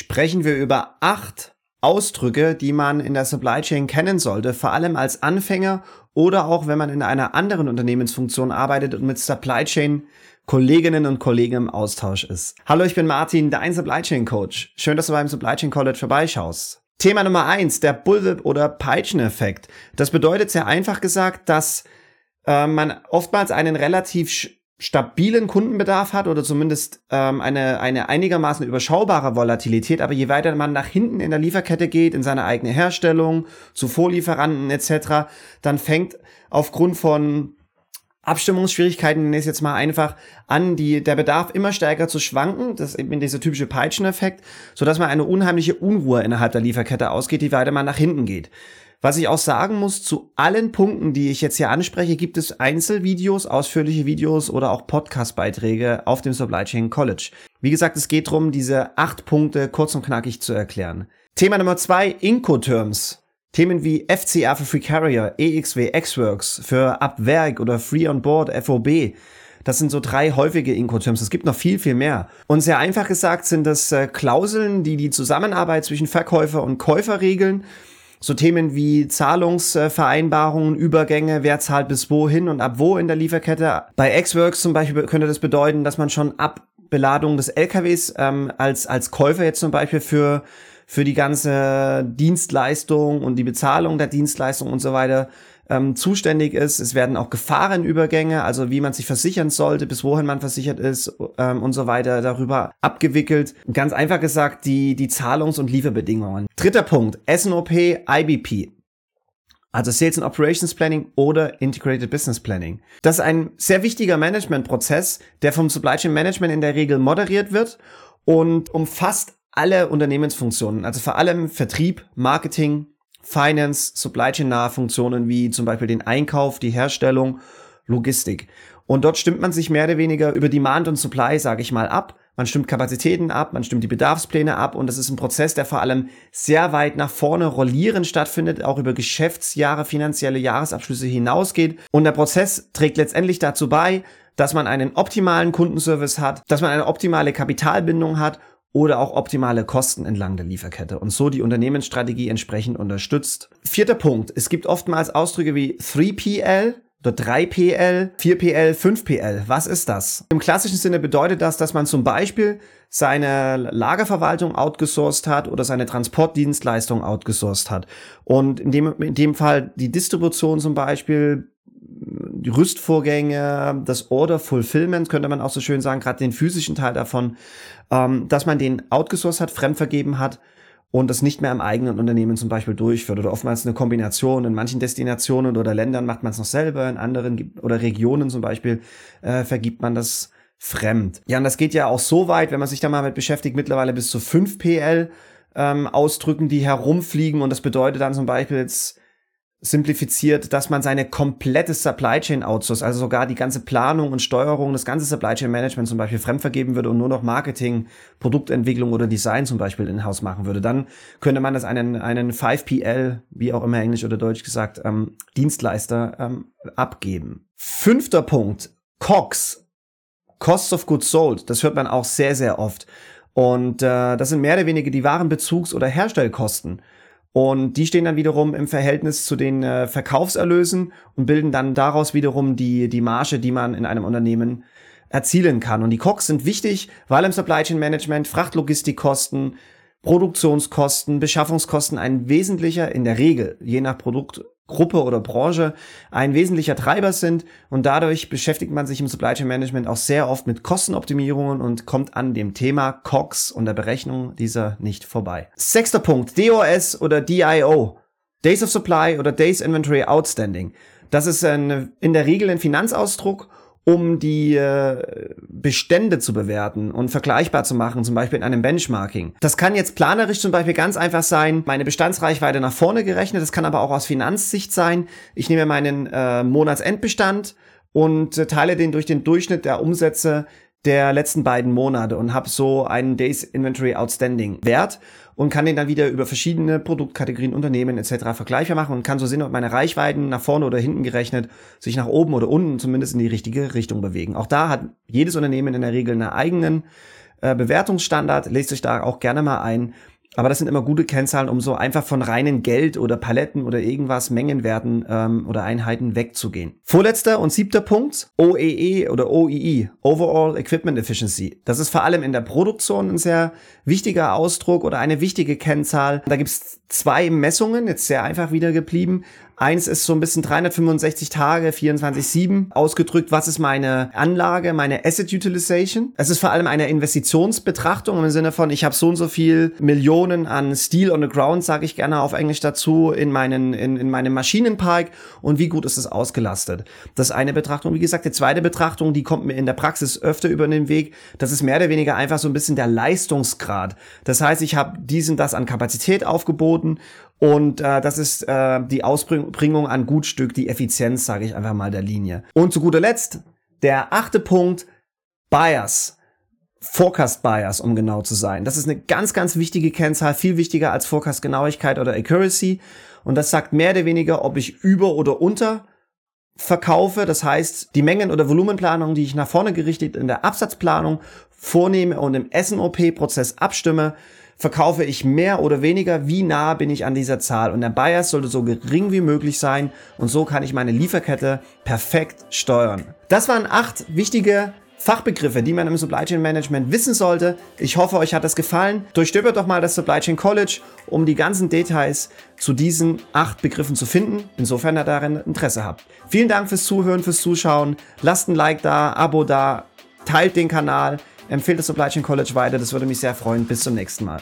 sprechen wir über acht Ausdrücke, die man in der Supply Chain kennen sollte, vor allem als Anfänger oder auch wenn man in einer anderen Unternehmensfunktion arbeitet und mit Supply Chain Kolleginnen und Kollegen im Austausch ist. Hallo, ich bin Martin, dein Supply Chain Coach. Schön, dass du beim Supply Chain College vorbeischaust. Thema Nummer eins, der Bullwhip oder Peitscheneffekt. Das bedeutet sehr einfach gesagt, dass äh, man oftmals einen relativ stabilen Kundenbedarf hat oder zumindest ähm, eine, eine einigermaßen überschaubare Volatilität, aber je weiter man nach hinten in der Lieferkette geht, in seine eigene Herstellung, zu Vorlieferanten etc., dann fängt aufgrund von Abstimmungsschwierigkeiten, nenne ich jetzt mal einfach, an, die, der Bedarf immer stärker zu schwanken, das ist eben dieser typische Peitscheneffekt, sodass man eine unheimliche Unruhe innerhalb der Lieferkette ausgeht, die weiter man nach hinten geht. Was ich auch sagen muss, zu allen Punkten, die ich jetzt hier anspreche, gibt es Einzelvideos, ausführliche Videos oder auch Podcastbeiträge auf dem Supply Chain College. Wie gesagt, es geht darum, diese acht Punkte kurz und knackig zu erklären. Thema Nummer zwei, Incoterms. Themen wie FCR für Free Carrier, EXW, Xworks für Abwerk oder Free on Board, FOB. Das sind so drei häufige Incoterms. Es gibt noch viel, viel mehr. Und sehr einfach gesagt sind das äh, Klauseln, die die Zusammenarbeit zwischen Verkäufer und Käufer regeln so Themen wie Zahlungsvereinbarungen, Übergänge, wer zahlt bis wohin und ab wo in der Lieferkette. Bei Xworks zum Beispiel könnte das bedeuten, dass man schon ab Beladung des LKWs ähm, als, als Käufer jetzt zum Beispiel für, für die ganze Dienstleistung und die Bezahlung der Dienstleistung und so weiter ähm, zuständig ist. Es werden auch Gefahrenübergänge, also wie man sich versichern sollte, bis wohin man versichert ist ähm, und so weiter darüber abgewickelt. Ganz einfach gesagt, die, die Zahlungs- und Lieferbedingungen. Dritter Punkt, SNOP, IBP. Also Sales and Operations Planning oder Integrated Business Planning. Das ist ein sehr wichtiger Managementprozess, der vom Supply Chain Management in der Regel moderiert wird und umfasst alle Unternehmensfunktionen, also vor allem Vertrieb, Marketing, Finance, Supply Chain nahe Funktionen wie zum Beispiel den Einkauf, die Herstellung, Logistik. Und dort stimmt man sich mehr oder weniger über Demand und Supply, sage ich mal, ab. Man stimmt Kapazitäten ab, man stimmt die Bedarfspläne ab und das ist ein Prozess, der vor allem sehr weit nach vorne rollierend stattfindet, auch über Geschäftsjahre, finanzielle Jahresabschlüsse hinausgeht. Und der Prozess trägt letztendlich dazu bei, dass man einen optimalen Kundenservice hat, dass man eine optimale Kapitalbindung hat oder auch optimale Kosten entlang der Lieferkette und so die Unternehmensstrategie entsprechend unterstützt. Vierter Punkt. Es gibt oftmals Ausdrücke wie 3PL oder 3PL, 4PL, 5PL. Was ist das? Im klassischen Sinne bedeutet das, dass man zum Beispiel seine Lagerverwaltung outgesourced hat oder seine Transportdienstleistung outgesourced hat. Und in dem, in dem Fall die Distribution zum Beispiel Rüstvorgänge, das Order Fulfillment, könnte man auch so schön sagen, gerade den physischen Teil davon, ähm, dass man den outgesourced hat, fremdvergeben hat und das nicht mehr im eigenen Unternehmen zum Beispiel durchführt oder oftmals eine Kombination. In manchen Destinationen oder Ländern macht man es noch selber, in anderen oder Regionen zum Beispiel äh, vergibt man das fremd. Ja, und das geht ja auch so weit, wenn man sich da mal mit beschäftigt, mittlerweile bis zu 5 PL ähm, ausdrücken, die herumfliegen und das bedeutet dann zum Beispiel jetzt simplifiziert, dass man seine komplette Supply Chain outsourced, also sogar die ganze Planung und Steuerung, das ganze Supply Chain Management zum Beispiel fremdvergeben würde und nur noch Marketing, Produktentwicklung oder Design zum Beispiel in-house machen würde, dann könnte man das einen, einen 5PL, wie auch immer Englisch oder Deutsch gesagt, ähm, Dienstleister ähm, abgeben. Fünfter Punkt, COX, Costs of Goods Sold, das hört man auch sehr, sehr oft. Und äh, das sind mehr oder weniger die Warenbezugs- oder Herstellkosten. Und die stehen dann wiederum im Verhältnis zu den äh, Verkaufserlösen und bilden dann daraus wiederum die, die Marge, die man in einem Unternehmen erzielen kann. Und die COX sind wichtig, weil im Supply Chain Management Frachtlogistikkosten, Produktionskosten, Beschaffungskosten ein wesentlicher, in der Regel, je nach Produkt Gruppe oder Branche ein wesentlicher Treiber sind und dadurch beschäftigt man sich im Supply Chain Management auch sehr oft mit Kostenoptimierungen und kommt an dem Thema COX und der Berechnung dieser nicht vorbei. Sechster Punkt, DOS oder DIO. Days of Supply oder Days Inventory Outstanding. Das ist in der Regel ein Finanzausdruck um die äh, Bestände zu bewerten und vergleichbar zu machen, zum Beispiel in einem Benchmarking. Das kann jetzt planerisch zum Beispiel ganz einfach sein, meine Bestandsreichweite nach vorne gerechnet. Das kann aber auch aus Finanzsicht sein. Ich nehme meinen äh, Monatsendbestand und äh, teile den durch den Durchschnitt der Umsätze der letzten beiden Monate und habe so einen Days Inventory Outstanding Wert und kann den dann wieder über verschiedene Produktkategorien, Unternehmen etc. vergleichbar machen und kann so sehen, ob meine Reichweiten nach vorne oder hinten gerechnet sich nach oben oder unten zumindest in die richtige Richtung bewegen. Auch da hat jedes Unternehmen in der Regel einen eigenen äh, Bewertungsstandard. Lest euch da auch gerne mal ein. Aber das sind immer gute Kennzahlen, um so einfach von reinen Geld oder Paletten oder irgendwas, Mengenwerten ähm, oder Einheiten wegzugehen. Vorletzter und siebter Punkt, OEE e oder OEE, Overall Equipment Efficiency. Das ist vor allem in der Produktion ein sehr wichtiger Ausdruck oder eine wichtige Kennzahl. Da gibt's zwei Messungen, jetzt sehr einfach wieder geblieben. Eins ist so ein bisschen 365 Tage, 24-7 ausgedrückt. Was ist meine Anlage, meine Asset Utilization? Es ist vor allem eine Investitionsbetrachtung im Sinne von, ich habe so und so viel Millionen an Steel on the ground, sage ich gerne auf Englisch dazu, in, meinen, in, in meinem Maschinenpark und wie gut ist es ausgelastet. Das ist eine Betrachtung. Wie gesagt, die zweite Betrachtung, die kommt mir in der Praxis öfter über den Weg. Das ist mehr oder weniger einfach so ein bisschen der Leistungsgrad. Das heißt, ich habe diesen das an Kapazität aufgeboten und äh, das ist äh, die Ausbringung an Gutstück, die Effizienz, sage ich einfach mal, der Linie. Und zu guter Letzt, der achte Punkt, Bias. Forecast Bias, um genau zu sein. Das ist eine ganz, ganz wichtige Kennzahl, viel wichtiger als Forecast Genauigkeit oder Accuracy. Und das sagt mehr oder weniger, ob ich über oder unter verkaufe. Das heißt, die Mengen- oder Volumenplanung, die ich nach vorne gerichtet in der Absatzplanung vornehme und im SNOP-Prozess abstimme, verkaufe ich mehr oder weniger, wie nah bin ich an dieser Zahl. Und der Bias sollte so gering wie möglich sein und so kann ich meine Lieferkette perfekt steuern. Das waren acht wichtige Fachbegriffe, die man im Supply Chain Management wissen sollte. Ich hoffe, euch hat das gefallen. Durchstöbert doch mal das Supply Chain College, um die ganzen Details zu diesen acht Begriffen zu finden, insofern ihr darin Interesse habt. Vielen Dank fürs Zuhören, fürs Zuschauen. Lasst ein Like da, Abo da, teilt den Kanal. Empfehlt das Supply Chain College weiter, das würde mich sehr freuen. Bis zum nächsten Mal.